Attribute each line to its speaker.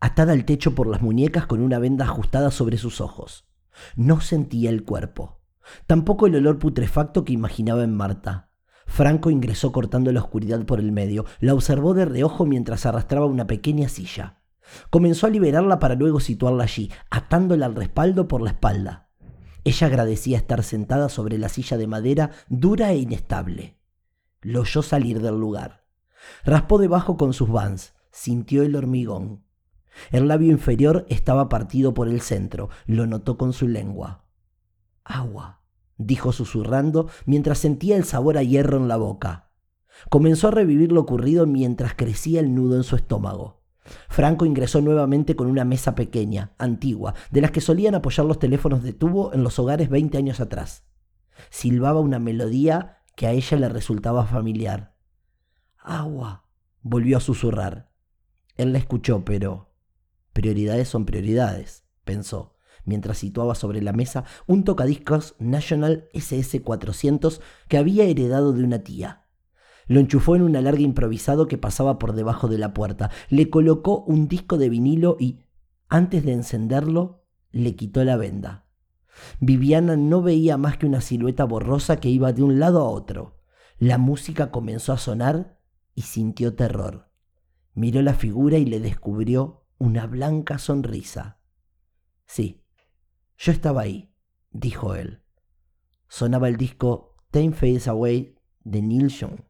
Speaker 1: Atada al techo por las muñecas con una venda ajustada sobre sus ojos. No sentía el cuerpo, tampoco el olor putrefacto que imaginaba en Marta. Franco ingresó cortando la oscuridad por el medio, la observó de reojo mientras arrastraba una pequeña silla. Comenzó a liberarla para luego situarla allí, atándola al respaldo por la espalda. Ella agradecía estar sentada sobre la silla de madera dura e inestable. Lo oyó salir del lugar. Raspó debajo con sus vans, sintió el hormigón. El labio inferior estaba partido por el centro, lo notó con su lengua. Agua, dijo susurrando mientras sentía el sabor a hierro en la boca. Comenzó a revivir lo ocurrido mientras crecía el nudo en su estómago. Franco ingresó nuevamente con una mesa pequeña, antigua, de las que solían apoyar los teléfonos de tubo en los hogares veinte años atrás. Silbaba una melodía que a ella le resultaba familiar. Agua, volvió a susurrar. Él la escuchó, pero Prioridades son prioridades, pensó, mientras situaba sobre la mesa un tocadiscos National SS400 que había heredado de una tía. Lo enchufó en un alargue improvisado que pasaba por debajo de la puerta, le colocó un disco de vinilo y, antes de encenderlo, le quitó la venda. Viviana no veía más que una silueta borrosa que iba de un lado a otro. La música comenzó a sonar y sintió terror. Miró la figura y le descubrió una blanca sonrisa. Sí, yo estaba ahí, dijo él. Sonaba el disco Ten Fades Away de Neil Young.